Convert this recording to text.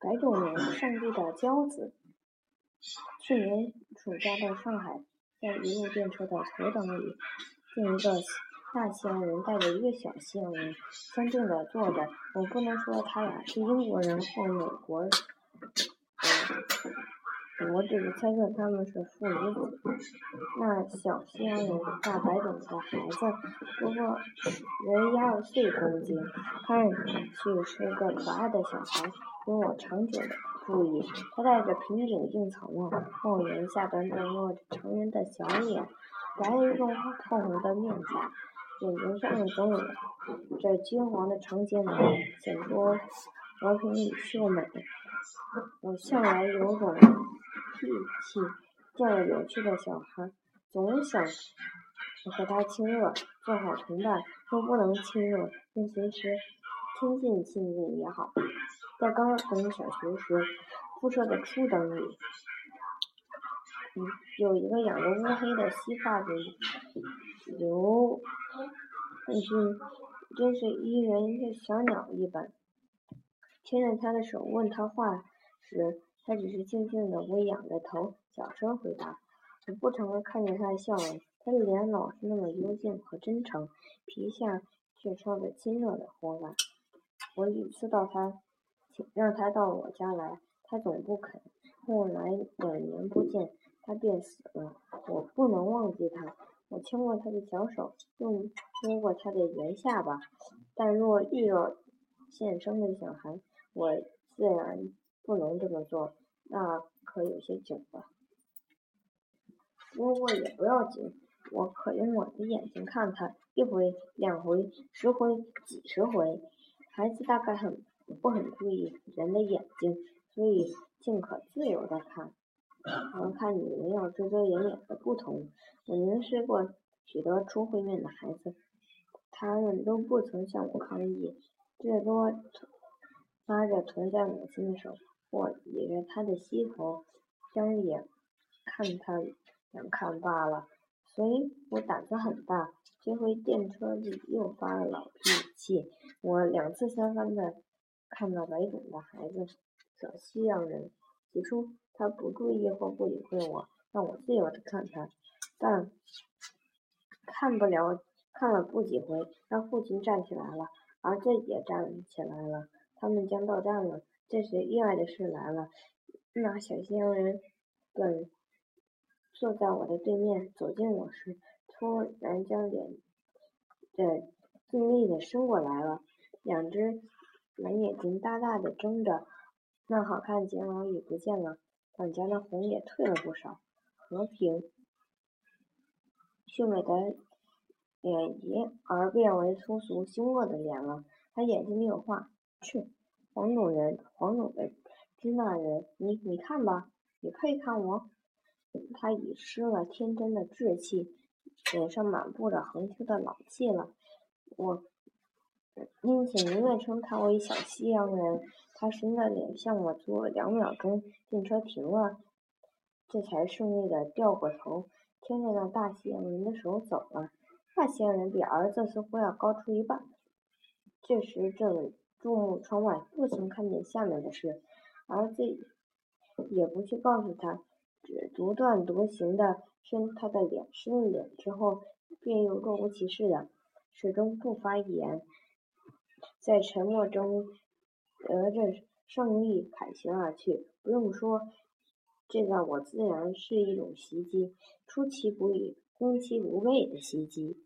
白种人，上帝的骄子。去年暑假到上海，在一路电车的头等里，见一个大西洋人带着一个小西洋人相对的坐着。我不能说他俩是英国人或美国人。我只是猜测他们是父母子。那小西洋人大白种的孩子不过约一二岁公斤，看上去是个可爱的小孩。因我长久的注意，他戴着平顶硬草帽，帽檐下端端落着成人的小脸，白中透红的面颊，眼睛上总有着金黄的长睫毛，显出和平与秀美。我向来有种脾气，见了有趣的小孩，总想和他亲热，做好同伴。若不能亲热，便随时亲近亲近也好。在刚登小学时，宿舍的初等里，嗯有一个养着乌黑的稀发的刘君，真是一人像小鸟一般。牵着他的手问他话时，他只是静静的微仰着头，小声回答。我不常看见他的笑容，他的脸老是那么幽静和真诚，皮下却穿着亲热的火感。我屡次到他。让他到我家来，他总不肯。后来两年不见，他便死了。我不能忘记他。我牵过他的小手，又摸过他的圆下巴。但若遇到现生的小孩，我自然不能这么做，那可有些久了。摸过也不要紧，我可用我的眼睛看他，一回、两回、十回、几十回。孩子大概很。不很注意人的眼睛，所以尽可自由的看。和看女人要遮遮掩掩的不同，我凝视过许多初会面的孩子，他们都不曾向我抗议，最多拉着同在母亲的手，或倚着她的膝头，将眼看他两看罢了。所以我胆子很大。这回电车里又发了老脾气，我两次三番的。看到白种的孩子，小西洋人。起初他不注意或不理会我，让我自由的看他。但看不了，看了不几回，他父亲站起来了，儿子也站起来了。他们将到站了。这时意外的事来了，那小西洋人本坐在我的对面，走近我时，突然将脸的尽力的伸过来了，两只。蓝眼睛大大的睁着，那好看睫毛已不见了，脸颊的红也退了不少，和平秀美的脸而变为粗俗凶恶的脸了。他眼睛里有话：“去，黄种人，黄种的支那人，你你看吧，你配看我。”他已失了天真的稚气，脸上满布着横秋的老气了。我。因此宁愿称他为小西洋人。他伸着脸向我做两秒钟，电车停了，这才顺利的掉过头，牵着那大西洋人的手走了。大西洋人比儿子似乎要高出一半。这时正注目窗外，不曾看见下面的事。儿子也不去告诉他，只独断独行的伸他的脸，伸了脸之后，便又若无其事的，始终不发一言。在沉默中，得着胜利，凯旋而去。不用说，这个我自然是一种袭击，出其不意、攻其无备的袭击。